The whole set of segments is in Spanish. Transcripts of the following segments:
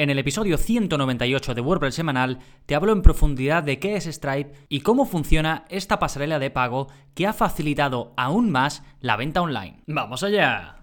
En el episodio 198 de WordPress semanal te hablo en profundidad de qué es Stripe y cómo funciona esta pasarela de pago que ha facilitado aún más la venta online. ¡Vamos allá!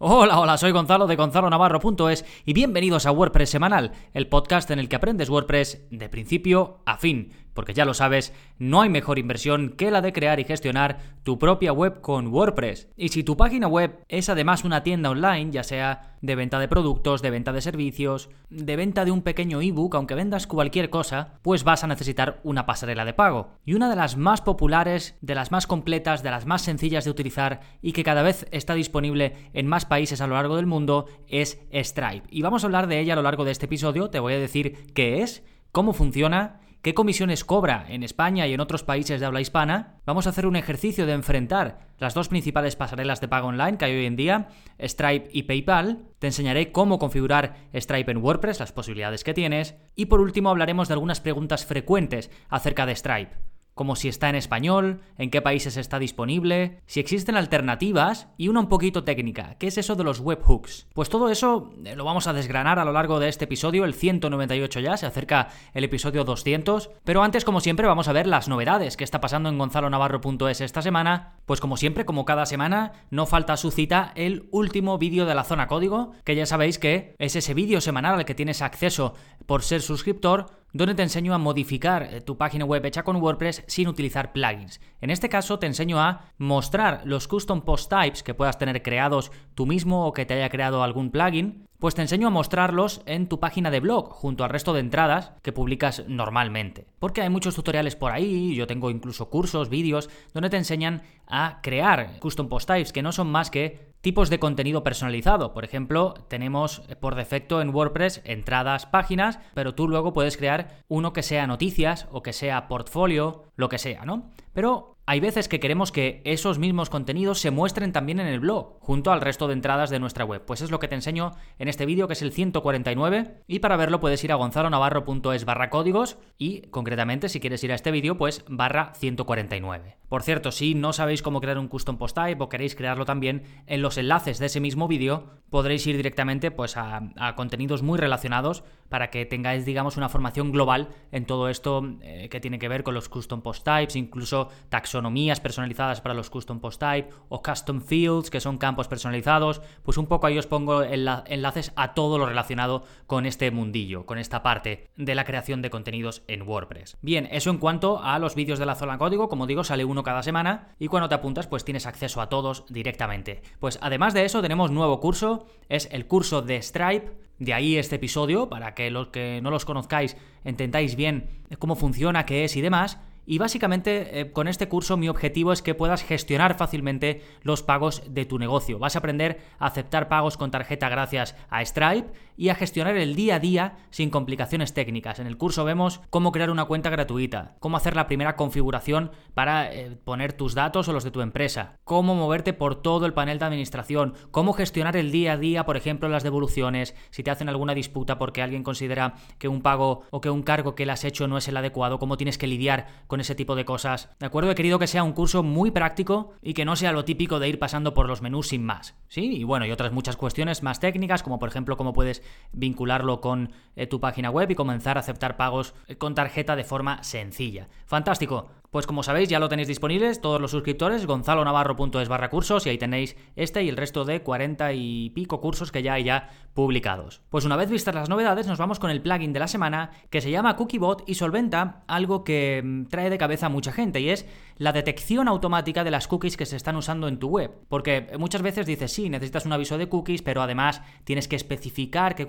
Hola, hola, soy Gonzalo de gonzalonavarro.es y bienvenidos a WordPress Semanal, el podcast en el que aprendes WordPress de principio a fin porque ya lo sabes, no hay mejor inversión que la de crear y gestionar tu propia web con WordPress. Y si tu página web es además una tienda online, ya sea de venta de productos, de venta de servicios, de venta de un pequeño ebook, aunque vendas cualquier cosa, pues vas a necesitar una pasarela de pago. Y una de las más populares, de las más completas, de las más sencillas de utilizar y que cada vez está disponible en más países a lo largo del mundo es Stripe. Y vamos a hablar de ella a lo largo de este episodio, te voy a decir qué es, cómo funciona qué comisiones cobra en España y en otros países de habla hispana, vamos a hacer un ejercicio de enfrentar las dos principales pasarelas de pago online que hay hoy en día, Stripe y PayPal. Te enseñaré cómo configurar Stripe en WordPress, las posibilidades que tienes. Y por último hablaremos de algunas preguntas frecuentes acerca de Stripe como si está en español, en qué países está disponible, si existen alternativas y una un poquito técnica, ¿qué es eso de los webhooks? Pues todo eso eh, lo vamos a desgranar a lo largo de este episodio, el 198 ya, se acerca el episodio 200, pero antes como siempre vamos a ver las novedades que está pasando en gonzalonavarro.es esta semana, pues como siempre, como cada semana, no falta su cita el último vídeo de la zona código, que ya sabéis que es ese vídeo semanal al que tienes acceso por ser suscriptor, donde te enseño a modificar eh, tu página web hecha con WordPress sin utilizar plugins. En este caso te enseño a mostrar los custom post types que puedas tener creados tú mismo o que te haya creado algún plugin, pues te enseño a mostrarlos en tu página de blog junto al resto de entradas que publicas normalmente. Porque hay muchos tutoriales por ahí, yo tengo incluso cursos, vídeos, donde te enseñan a crear custom post types que no son más que tipos de contenido personalizado. Por ejemplo, tenemos eh, por defecto en WordPress entradas, páginas, pero tú luego puedes crear uno que sea noticias o que sea portfolio, lo que sea, ¿no? Pero hay veces que queremos que esos mismos contenidos se muestren también en el blog, junto al resto de entradas de nuestra web. Pues es lo que te enseño en este vídeo, que es el 149, y para verlo puedes ir a gonzalonavarro.es barra códigos y, concretamente, si quieres ir a este vídeo, pues barra 149. Por cierto, si no sabéis cómo crear un custom post type o queréis crearlo también, en los enlaces de ese mismo vídeo podréis ir directamente pues, a, contenidos muy relacionados para que tengáis, digamos, una formación global en todo esto eh, que tiene que ver con los custom post types, incluso taxonomía personalizadas para los custom post type o custom fields, que son campos personalizados, pues un poco ahí os pongo enlaces a todo lo relacionado con este mundillo, con esta parte de la creación de contenidos en WordPress. Bien, eso en cuanto a los vídeos de la zona código, como digo, sale uno cada semana y cuando te apuntas pues tienes acceso a todos directamente. Pues además de eso tenemos nuevo curso, es el curso de Stripe, de ahí este episodio, para que los que no los conozcáis entendáis bien cómo funciona, qué es y demás. Y básicamente eh, con este curso mi objetivo es que puedas gestionar fácilmente los pagos de tu negocio. Vas a aprender a aceptar pagos con tarjeta gracias a Stripe y a gestionar el día a día sin complicaciones técnicas. En el curso vemos cómo crear una cuenta gratuita, cómo hacer la primera configuración para eh, poner tus datos o los de tu empresa, cómo moverte por todo el panel de administración, cómo gestionar el día a día, por ejemplo, las devoluciones, si te hacen alguna disputa porque alguien considera que un pago o que un cargo que le has hecho no es el adecuado, cómo tienes que lidiar con ese tipo de cosas. ¿De acuerdo? He querido que sea un curso muy práctico y que no sea lo típico de ir pasando por los menús sin más. ¿Sí? Y bueno, y otras muchas cuestiones más técnicas, como por ejemplo cómo puedes vincularlo con eh, tu página web y comenzar a aceptar pagos eh, con tarjeta de forma sencilla. Fantástico. Pues como sabéis, ya lo tenéis disponibles todos los suscriptores, gonzalonavarro.es barra cursos y ahí tenéis este y el resto de 40 y pico cursos que ya hay ya publicados. Pues una vez vistas las novedades, nos vamos con el plugin de la semana que se llama CookieBot y solventa algo que mm, trae de cabeza a mucha gente y es la detección automática de las cookies que se están usando en tu web. Porque muchas veces dices, sí, necesitas un aviso de cookies, pero además tienes que especificar qué,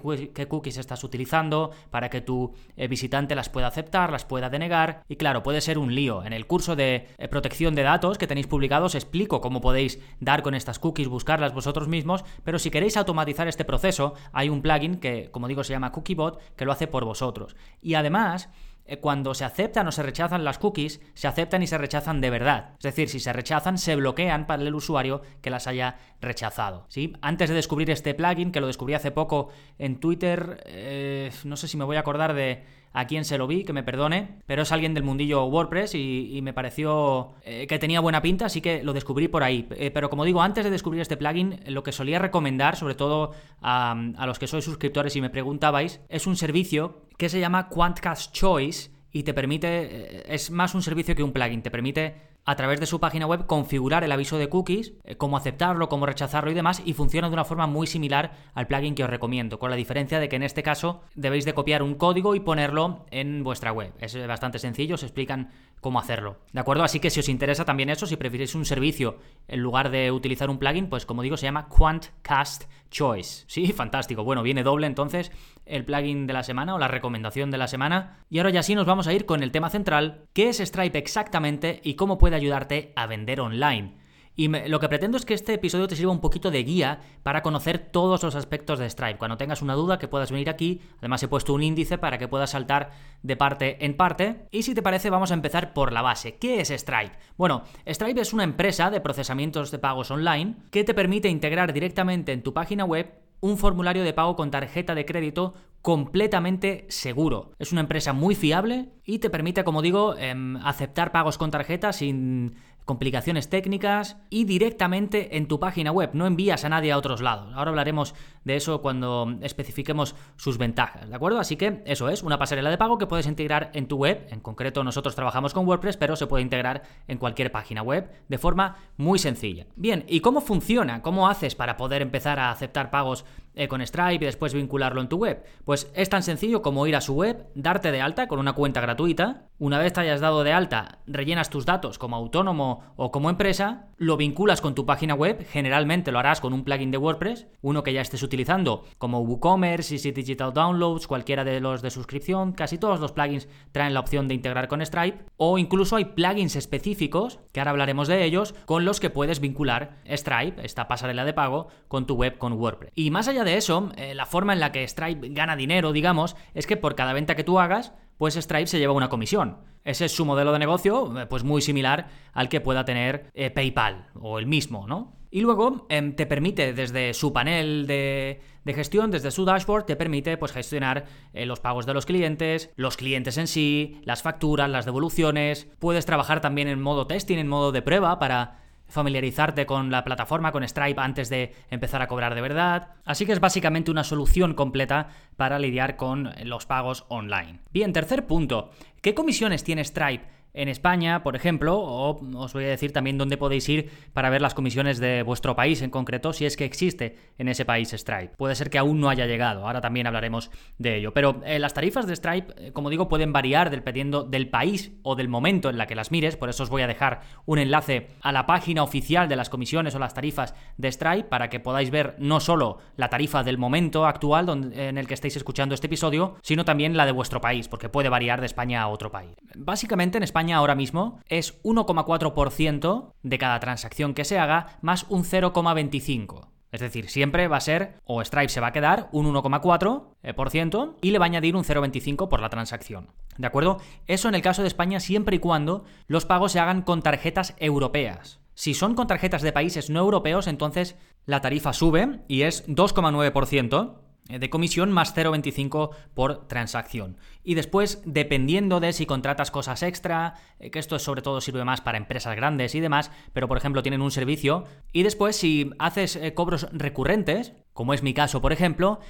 cookies estás utilizando para que tu eh, visitante las pueda aceptar, las pueda denegar y claro, puede ser un lío. En el curso de eh, protección de datos que tenéis publicado os explico cómo podéis dar con estas cookies, buscarlas vosotros mismos, pero si queréis automatizar este proceso, hay un plugin que, como digo, se llama CookieBot, que lo hace por vosotros. Y además, eh, cuando se aceptan o se rechazan las cookies, se aceptan y se rechazan de verdad. Es decir, si se rechazan, se bloquean para el usuario que las haya rechazado. ¿sí? Antes de descubrir este plugin, que lo descubrí hace poco en Twitter, eh, no sé si me voy a acordar de a quién se lo vi, que me perdone, pero es alguien del mundillo WordPress y, me pareció eh, que tenía buena pinta, así que lo descubrí por ahí. Eh, pero como digo, antes de descubrir este plugin, lo que solía recomendar, sobre todo a, a los que sois suscriptores y me preguntabais, es un servicio que se llama Quantcast Choice y te permite, es más un servicio que un plugin, te permite a través de su página web configurar el aviso de cookies, eh, cómo aceptarlo, cómo rechazarlo y demás, y funciona de una forma muy similar al plugin que os recomiendo, con la diferencia de que en este caso debéis de copiar un código y ponerlo en vuestra web. Es bastante sencillo, os explican cómo hacerlo. ¿De acuerdo? Así que si os interesa también eso, si preferís un servicio en lugar de utilizar un plugin, pues como digo, se llama QuantCast Choice. Sí, fantástico. Bueno, viene doble entonces el plugin de la semana o la recomendación de la semana. Y ahora ya sí nos vamos a ir con el tema central, qué es Stripe exactamente y cómo puede ayudarte a vender online. Y lo que pretendo es que este episodio te sirva un poquito de guía para conocer todos los aspectos de Stripe. Cuando tengas una duda, que puedas venir aquí. Además, he puesto un índice para que puedas saltar de parte en parte. Y si te parece, vamos a empezar por la base. ¿Qué es Stripe? Bueno, Stripe es una empresa de procesamientos de pagos online que te permite integrar directamente en tu página web un formulario de pago con tarjeta de crédito completamente seguro. Es una empresa muy fiable y te permite, como digo, em, aceptar pagos con tarjeta sin complicaciones técnicas y directamente en tu página web, no envías a nadie a otros lados. Ahora hablaremos de eso cuando especifiquemos sus ventajas, ¿de acuerdo? Así que eso es una pasarela de pago que puedes integrar en tu web, en concreto nosotros trabajamos con WordPress, pero se puede integrar en cualquier página web de forma muy sencilla. Bien, ¿y cómo funciona? ¿Cómo haces para poder empezar a aceptar pagos eh, con Stripe y después vincularlo en tu web? Pues es tan sencillo como ir a su web, darte de alta con una cuenta gratuita, una vez te hayas dado de alta, rellenas tus datos como autónomo o como empresa, lo vinculas con tu página web, generalmente lo harás con un plugin de WordPress, uno que ya estés utilizando, como WooCommerce, Easy Digital Downloads, cualquiera de los de suscripción, casi todos los plugins traen la opción de integrar con Stripe, o incluso hay plugins específicos, que ahora hablaremos de ellos, con los que puedes vincular Stripe, esta pasarela de pago, con tu web con WordPress. Y más allá de eso, eh, la forma en la que Stripe gana dinero, digamos, es que por cada venta que tú hagas, pues Stripe se lleva una comisión. Ese es su modelo de negocio, eh, pues muy similar al que pueda tener eh, PayPal o el mismo, ¿no? Y luego em, te permite desde su panel de, gestión, desde su dashboard, te permite pues, gestionar los pagos de los clientes, los clientes en sí, las facturas, las devoluciones. Puedes trabajar también en modo testing, en modo de prueba para familiarizarte con la plataforma, con Stripe, antes de empezar a cobrar de verdad. Así que es básicamente una solución completa para lidiar con los pagos online. Bien, tercer punto. ¿Qué comisiones tiene Stripe en España, por ejemplo, o os voy a decir también dónde podéis ir para ver las comisiones de vuestro país en concreto, si es que existe en ese país Stripe. Puede ser que aún no haya llegado, ahora también hablaremos de ello. Pero eh, las tarifas de Stripe, eh, como digo, pueden variar dependiendo del país o del momento en la que las mires, por eso os voy a dejar un enlace a la página oficial de las comisiones o las tarifas de Stripe para que podáis ver no solo la tarifa del momento actual en el que estáis escuchando este episodio, sino también la de vuestro país, porque puede variar de España a otro país. Básicamente en España ahora mismo es 1,4% de cada transacción que se haga más un 0,25%. Es decir, siempre va a ser, o Stripe se va a quedar un 1,4% y le va a añadir un 0,25 por la transacción. ¿De acuerdo? Eso en el caso de España siempre y cuando los pagos se hagan con tarjetas europeas. Si son con tarjetas de países no europeos, entonces la tarifa sube y es 2,9%. Eh, de comisión más 0,25 por transacción. Y después, dependiendo de si contratas cosas extra, eh, que esto sobre todo sirve más para empresas grandes y demás, pero por ejemplo tienen un servicio, y después si haces eh, cobros recurrentes, como es mi caso, por ejemplo,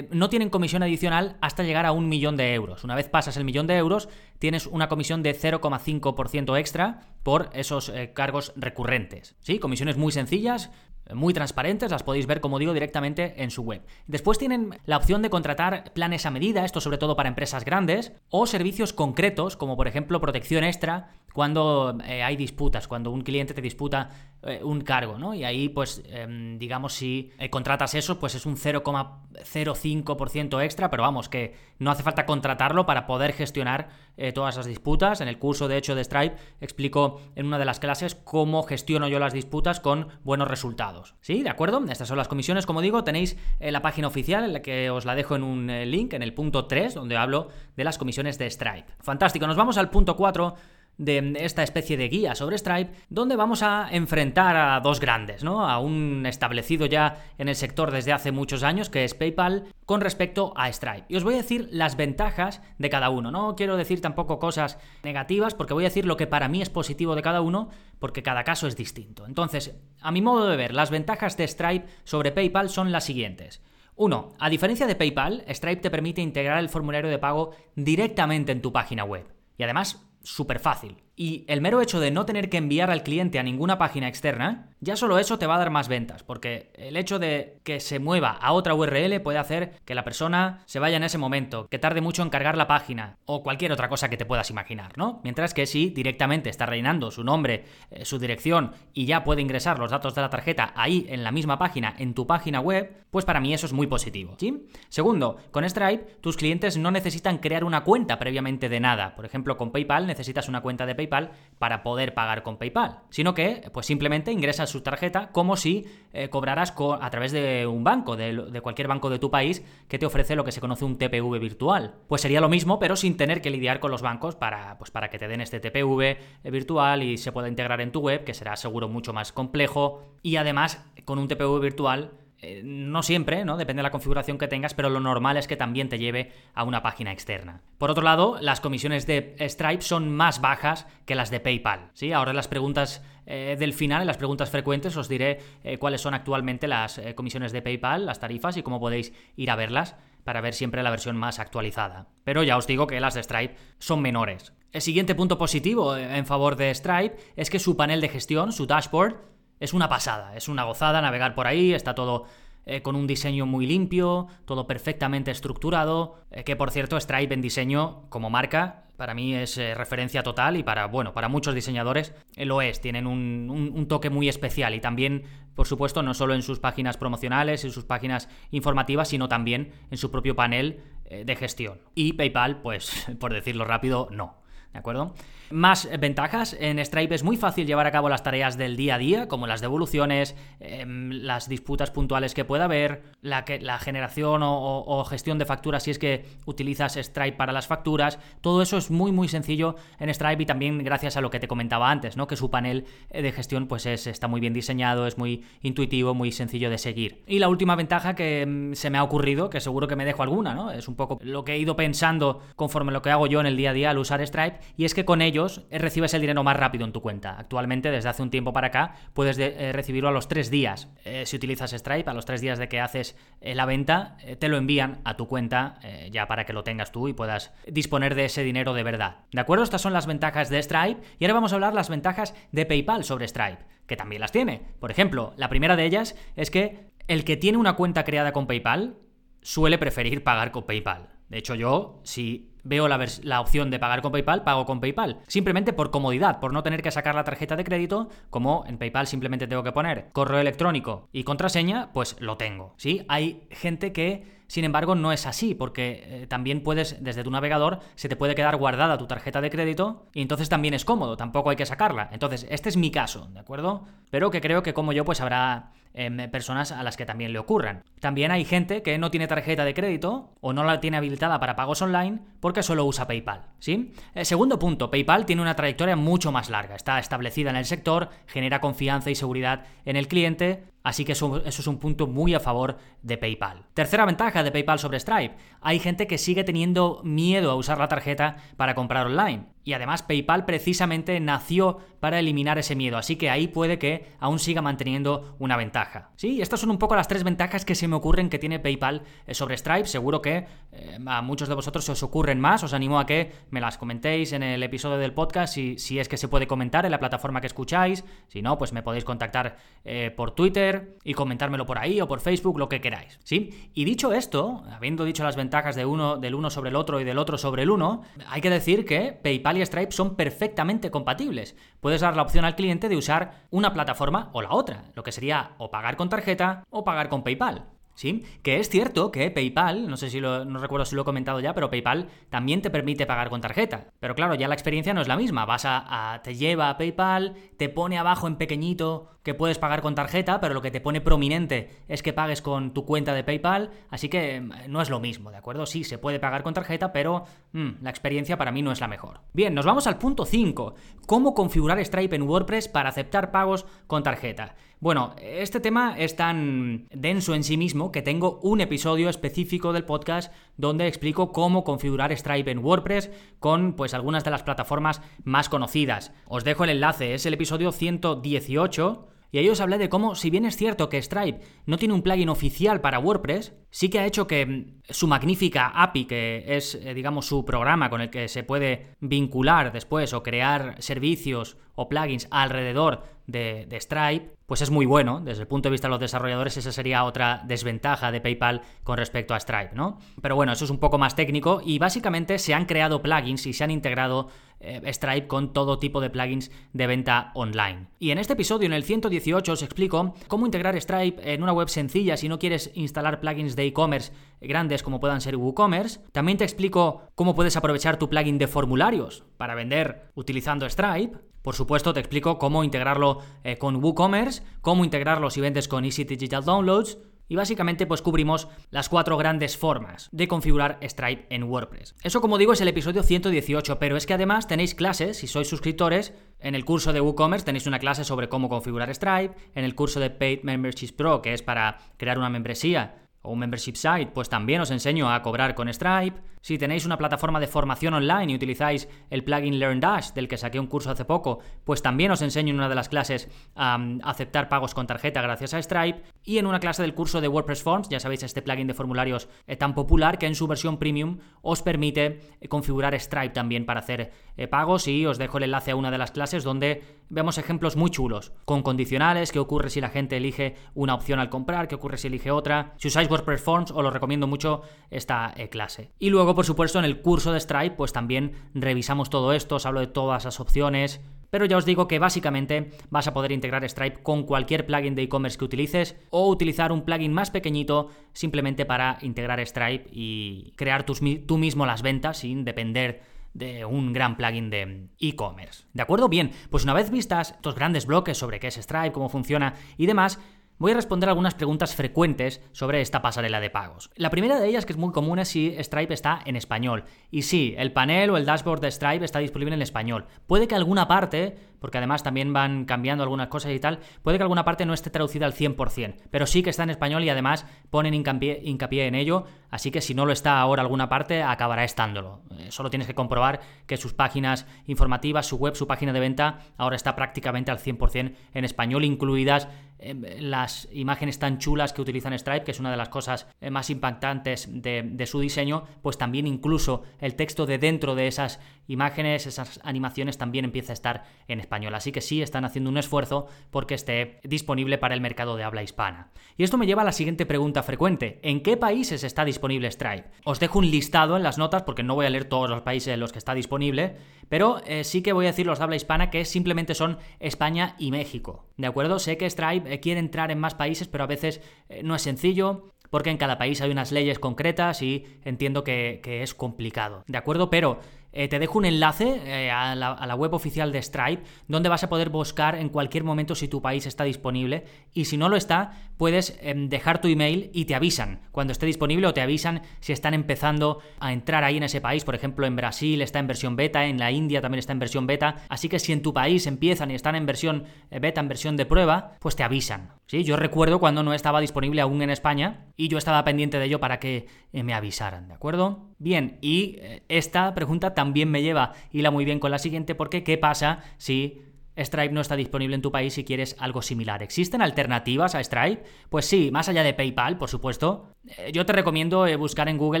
no tienen comisión adicional hasta llegar a un millón de euros. Una vez pasas el millón de euros, tienes una comisión de 0,5% extra por esos cargos recurrentes. ¿Sí? Comisiones muy sencillas, muy transparentes, las podéis ver, como digo, directamente en su web. Después tienen la opción de contratar planes a medida, esto sobre todo para empresas grandes, o servicios concretos, como por ejemplo protección extra cuando eh, hay disputas, cuando un cliente te disputa eh, un cargo, ¿no? Y ahí, pues, em, digamos, si eh, contratas eso, pues es un 0,05% extra, pero vamos, que no hace falta contratarlo para poder gestionar todas las disputas. En el curso, de hecho, de Stripe, explico en una de las clases cómo gestiono yo las disputas con buenos resultados. ¿Sí? ¿De acuerdo? Estas son las comisiones, como digo, tenéis la página oficial, en la que os la dejo en un link, en el punto 3, donde hablo de las comisiones de Stripe. Fantástico, nos vamos al punto 4 de esta especie de guía sobre Stripe, donde vamos a enfrentar a dos grandes, ¿no? A un establecido ya en el sector desde hace muchos años, que es PayPal, con respecto a Stripe. Y os voy a decir las ventajas de cada uno. No quiero decir tampoco cosas negativas, porque voy a decir lo que para mí es positivo de cada uno, porque cada caso es distinto. Entonces, a mi modo de ver, las ventajas de Stripe sobre PayPal son las siguientes. Uno, a diferencia de PayPal, Stripe te permite integrar el formulario de pago directamente en tu página web. Y además, súper fácil. Y el mero hecho de no tener que enviar al cliente a ninguna página externa, ya solo eso te va a dar más ventas, porque el hecho de que se mueva a otra URL puede hacer que la persona se vaya en ese momento, que tarde mucho en cargar la página, o cualquier otra cosa que te puedas imaginar, ¿no? Mientras que si directamente está rellenando su nombre, eh, su dirección y ya puede ingresar los datos de la tarjeta ahí en la misma página, en tu página web, pues para mí eso es muy positivo, ¿sí? Segundo, con Stripe tus clientes no necesitan crear una cuenta previamente de nada. Por ejemplo, con PayPal necesitas una cuenta de PayPal para poder pagar con PayPal, sino que pues simplemente ingresas su tarjeta como si eh, cobraras a través de un banco, de, cualquier banco de tu país que te ofrece lo que se conoce un TPV virtual. Pues sería lo mismo, pero sin tener que lidiar con los bancos para, pues, para que te den este TPV eh, virtual y se pueda integrar en tu web, que será seguro mucho más complejo. Y además, con un TPV virtual eh, no siempre, ¿no? Depende de la configuración que tengas, pero lo normal es que también te lleve a una página externa. Por otro lado, las comisiones de Stripe son más bajas que las de PayPal. ¿sí? Ahora en las preguntas eh, del final, en las preguntas frecuentes, os diré eh, cuáles son actualmente las comisiones de PayPal, las tarifas y cómo podéis ir a verlas para ver siempre la versión más actualizada. Pero ya os digo que las de Stripe son menores. El siguiente punto positivo en favor de Stripe es que su panel de gestión, su dashboard, es una pasada, es una gozada navegar por ahí, está todo eh, con un diseño muy limpio, todo perfectamente estructurado, eh, que por cierto Stripe en diseño como marca para mí es eh, referencia total y para, bueno, para muchos diseñadores lo es, tienen un, toque muy especial y también, por supuesto, no solo en sus páginas promocionales, en sus páginas informativas, sino también en su propio panel de gestión. Y PayPal, pues, por decirlo rápido, no. ¿De acuerdo? Más ventajas, en Stripe es muy fácil llevar a cabo las tareas del día a día, como las devoluciones, em, las disputas puntuales que pueda haber, la, generación o, gestión de facturas si es que utilizas Stripe para las facturas. Todo eso es muy muy sencillo en Stripe y también gracias a lo que te comentaba antes, ¿no? que su panel de gestión pues es, está muy bien diseñado, es muy intuitivo, muy sencillo de seguir. Y la última ventaja que em, se me ha ocurrido, que seguro que me dejo alguna, ¿no? es un poco lo que he ido pensando conforme lo que hago yo en el día a día al usar Stripe, y es que con ello eh, recibes el dinero más rápido en tu cuenta. Actualmente, desde hace un tiempo para acá, puedes eh, recibirlo a los tres días. Eh, si utilizas Stripe, a los tres días de que haces la venta, te lo envían a tu cuenta ya para que lo tengas tú y puedas disponer de ese dinero de verdad. ¿De acuerdo? Estas son las ventajas de Stripe y ahora vamos a hablar las ventajas de PayPal sobre Stripe, que también las tiene. Por ejemplo, la primera de ellas es que el que tiene una cuenta creada con PayPal suele preferir pagar con PayPal. De hecho, yo, si veo la, opción de pagar con PayPal, pago con PayPal. Simplemente por comodidad, por no tener que sacar la tarjeta de crédito, como en PayPal simplemente tengo que poner correo electrónico y contraseña, pues lo tengo. ¿sí? Hay gente que, sin embargo, no es así, porque eh, también puedes, desde tu navegador, se te puede quedar guardada tu tarjeta de crédito y entonces también es cómodo, tampoco hay que sacarla. Entonces, este es mi caso, ¿de acuerdo? Pero que creo que como yo, pues habrá em, personas a las que también le ocurran. También hay gente que no tiene tarjeta de crédito o no la tiene habilitada para pagos online porque solo usa PayPal, ¿sí? Eh, segundo punto, PayPal tiene una trayectoria mucho más larga, está establecida en el sector, genera confianza y seguridad en el cliente, Así que eso, es un punto muy a favor de PayPal. Tercera ventaja de PayPal sobre Stripe. Hay gente que sigue teniendo miedo a usar la tarjeta para comprar online. Y además PayPal precisamente nació para eliminar ese miedo, así que ahí puede que aún siga manteniendo una ventaja. Sí, estas son un poco las tres ventajas que se me ocurren que tiene PayPal eh, sobre Stripe. Seguro que eh, a muchos de vosotros se os ocurren más. Os animo a que me las comentéis en el episodio del podcast si, si es que se puede comentar en la plataforma que escucháis. Si no, pues me podéis contactar eh, por Twitter y comentármelo por ahí o por Facebook, lo que queráis. ¿Sí? Y dicho esto, habiendo dicho las ventajas uno, del uno sobre el otro y del otro sobre el uno, hay que decir que PayPal y Stripe son perfectamente compatibles. Puedes dar la opción al cliente de usar una plataforma o la otra, lo que sería o pagar con tarjeta o pagar con PayPal. ¿Sí? Que es cierto que PayPal, no sé si lo, no recuerdo si lo he comentado ya, pero PayPal también te permite pagar con tarjeta. Pero claro, ya la experiencia no es la misma. Vas a, te lleva a PayPal, te pone abajo en pequeñito que puedes pagar con tarjeta, pero lo que te pone prominente es que pagues con tu cuenta de PayPal, así que mm, no es lo mismo, ¿de acuerdo? Sí, se puede pagar con tarjeta, pero mm, la experiencia para mí no es la mejor. Bien, nos vamos al punto 5. ¿Cómo configurar Stripe en WordPress para aceptar pagos con tarjeta? Bueno, este tema es tan denso en sí mismo que tengo un episodio específico del podcast donde explico cómo configurar Stripe en WordPress con pues algunas de las plataformas más conocidas. Os dejo el enlace, es el episodio 118 y ahí os hablé de cómo, si bien es cierto que Stripe no tiene un plugin oficial para WordPress, sí que ha hecho que mm, su magnífica API, que es, eh, digamos, su programa con el que se puede vincular después o crear servicios o plugins alrededor de, Stripe, pues es muy bueno. Desde el punto de vista de los desarrolladores, esa sería otra desventaja de PayPal con respecto a Stripe, ¿no? Pero bueno, eso es un poco más técnico y básicamente se han creado plugins y se han integrado eh, Stripe con todo tipo de plugins de venta online. Y en este episodio, en el 118, os explico cómo integrar Stripe en una web sencilla si no quieres instalar plugins de e-commerce grandes como puedan ser WooCommerce. También te explico cómo puedes aprovechar tu plugin de formularios para vender utilizando Stripe. Por supuesto, te explico cómo integrarlo eh, con WooCommerce, cómo integrarlo si vendes con Easy Digital Downloads y básicamente pues cubrimos las cuatro grandes formas de configurar Stripe en WordPress. Eso como digo es el episodio 118, pero es que además tenéis clases, si sois suscriptores, en el curso de WooCommerce tenéis una clase sobre cómo configurar Stripe, en el curso de Paid Memberships Pro, que es para crear una membresía, o un membership site, pues también os enseño a cobrar con Stripe. Si tenéis una plataforma de formación online y utilizáis el plugin LearnDash, del que saqué un curso hace poco, pues también os enseño en una de las clases a aceptar pagos con tarjeta gracias a Stripe. Y en una clase del curso de WordPress Forms, ya sabéis, este plugin de formularios es tan popular que en su versión premium os permite eh, configurar Stripe también para hacer eh, pagos. Y os dejo el enlace a una de las clases donde vemos ejemplos muy chulos, con condicionales, qué ocurre si la gente elige una opción al comprar, qué ocurre si elige otra. Si usáis WordPress Forms, os lo recomiendo mucho esta eh, clase. Y luego, por supuesto, en el curso de Stripe, pues también revisamos todo esto, os hablo de todas las opciones. Pero ya os digo que básicamente vas a poder integrar Stripe con cualquier plugin de e-commerce que utilices o utilizar un plugin más pequeñito simplemente para integrar Stripe y crear tú mismo las ventas sin depender de un gran plugin de e-commerce. ¿De acuerdo? Bien, pues una vez vistas estos grandes bloques sobre qué es Stripe, cómo funciona y demás, voy a responder algunas preguntas frecuentes sobre esta pasarela de pagos. La primera de ellas, que es muy común, es si Stripe está en español. Y sí, el panel o el dashboard de Stripe está disponible en español. Puede que alguna parte, porque además también van cambiando algunas cosas y tal, puede que alguna parte no esté traducida al 100%, pero sí que está en español y además ponen hincapié, hincapié en ello, así que si no lo está ahora alguna parte, acabará estándolo. Eh, solo tienes que comprobar que sus páginas informativas, su web, su página de venta, ahora está prácticamente al 100% en español, incluidas Em, las imágenes tan chulas que utilizan Stripe, que es una de las cosas eh, más impactantes de, su diseño, pues también incluso el texto de dentro de esas imágenes, esas animaciones también empieza a estar en español. Así que sí están haciendo un esfuerzo porque esté disponible para el mercado de habla hispana. Y esto me lleva a la siguiente pregunta frecuente. ¿En qué países está disponible Stripe? Os dejo un listado en las notas porque no voy a leer todos los países en los que está disponible, pero eh, sí que voy a decir los de habla hispana que simplemente son España y México. ¿De acuerdo? Sé que Stripe eh, quiere entrar en más países, pero a veces eh, no es sencillo porque en cada país hay unas leyes concretas y entiendo que, que es complicado. ¿De acuerdo? Pero eh, te dejo un enlace eh, a, la, web oficial de Stripe donde vas a poder buscar en cualquier momento si tu país está disponible. Y si no lo está puedes em, dejar tu email y te avisan. Cuando esté disponible o te avisan si están empezando a entrar ahí en ese país. Por ejemplo en Brasil está en versión beta en la India también está en versión beta. Así que si en tu país empiezan y están en versión eh, beta en versión de prueba pues te avisan yo recuerdo cuando no estaba disponible aún en España y yo estaba pendiente de ello para que me avisaran ¿de acuerdo? Bien, y eh, esta pregunta también me lleva hila muy bien con la siguiente, porque ¿qué pasa si Stripe no está disponible en tu país y quieres algo similar. ¿Existen alternativas a Stripe? Pues sí, más allá de PayPal, por supuesto. Eh, yo te recomiendo eh, buscar en Google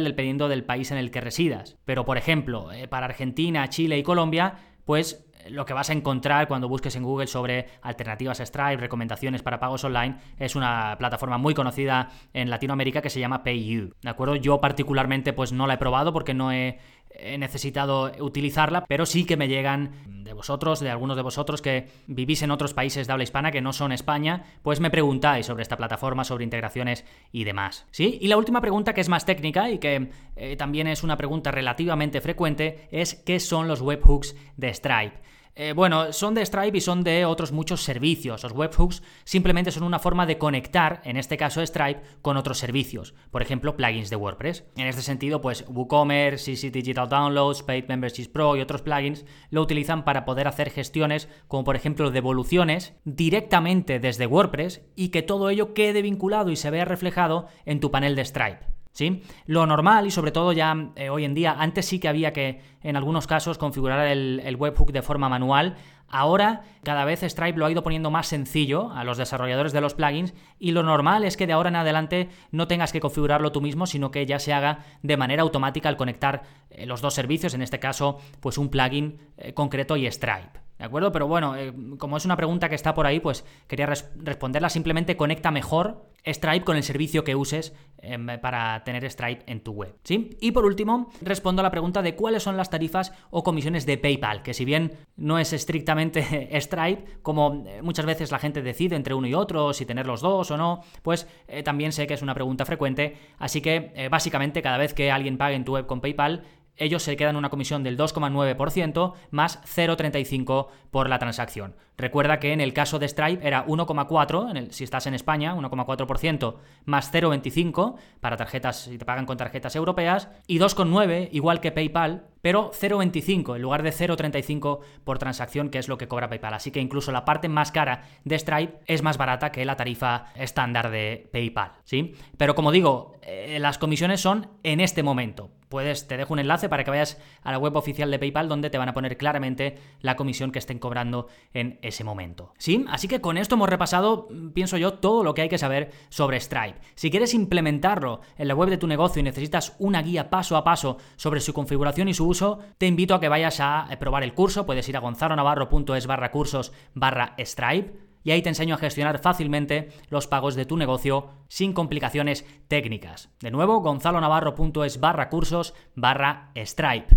dependiendo del país en el que residas. Pero, por ejemplo, para Argentina, Chile y Colombia, pues lo que vas a encontrar cuando busques en Google sobre alternativas a Stripe, recomendaciones para pagos online, es una plataforma muy conocida en Latinoamérica que se llama PayU. ¿De acuerdo? Yo particularmente pues no la he probado porque no he, necesitado utilizarla, pero sí que me llegan de vosotros, de algunos de vosotros que vivís en otros países de habla hispana que no son España, pues me preguntáis sobre esta plataforma, sobre integraciones y demás. ¿Sí? Y la última pregunta que es más técnica y que eh, también es una pregunta relativamente frecuente es ¿qué son los webhooks de Stripe? Eh, bueno, son de Stripe y son de otros muchos servicios. Los webhooks simplemente son una forma de conectar, en este caso Stripe, con otros servicios. Por ejemplo, plugins de WordPress. En este sentido, pues WooCommerce, CC Digital Downloads, Paid Memberships Pro y otros plugins lo utilizan para poder hacer gestiones como por ejemplo devoluciones directamente desde WordPress y que todo ello quede vinculado y se vea reflejado en tu panel de Stripe. Lo normal y sobre todo ya eh, hoy en día, antes sí que había que en algunos casos configurar el, el, webhook de forma manual. Ahora cada vez Stripe lo ha ido poniendo más sencillo a los desarrolladores de los plugins y lo normal es que de ahora en adelante no tengas que configurarlo tú mismo, sino que ya se haga de manera automática al conectar eh, los dos servicios, en este caso pues un plugin eh, concreto y Stripe. ¿De acuerdo? Pero bueno, eh, como es una pregunta que está por ahí, pues quería responderla. Simplemente conecta mejor Stripe con el servicio que uses em, para tener Stripe en tu web. ¿Sí? Y por último, respondo a la pregunta de cuáles son las tarifas o comisiones de PayPal, que si bien no es estrictamente Stripe, como eh, muchas veces la gente decide entre uno y otro, si tener los dos o no, pues eh, también sé que es una pregunta frecuente. Así que básicamente cada vez que alguien pague en tu web con PayPal, ellos se quedan una comisión del 2,9% más 0,35% por la transacción. Recuerda que en el caso de Stripe era 1,4%, si estás en España, 1,4% más 0,25% para tarjetas, si te pagan con tarjetas europeas, y 2,9% igual que PayPal, pero 0,25 en lugar de 0,35 por transacción, que es lo que cobra PayPal. Así que incluso la parte más cara de Stripe es más barata que la tarifa estándar de PayPal, ¿sí? Pero como digo, eh, las comisiones son en este momento. Puedes, te dejo un enlace para que vayas a la web oficial de PayPal donde te van a poner claramente la comisión que estén cobrando en ese momento. ¿Sí? Así que con esto hemos repasado, pienso yo, todo lo que hay que saber sobre Stripe. Si quieres implementarlo en la web de tu negocio y necesitas una guía paso a paso sobre su configuración y su uso, te invito a que vayas a probar el curso. Puedes ir a gonzalonavarro.es barra cursos barra Stripe y ahí te enseño a gestionar fácilmente los pagos de tu negocio sin complicaciones técnicas. De nuevo, gonzalonavarro.es barra cursos barra Stripe.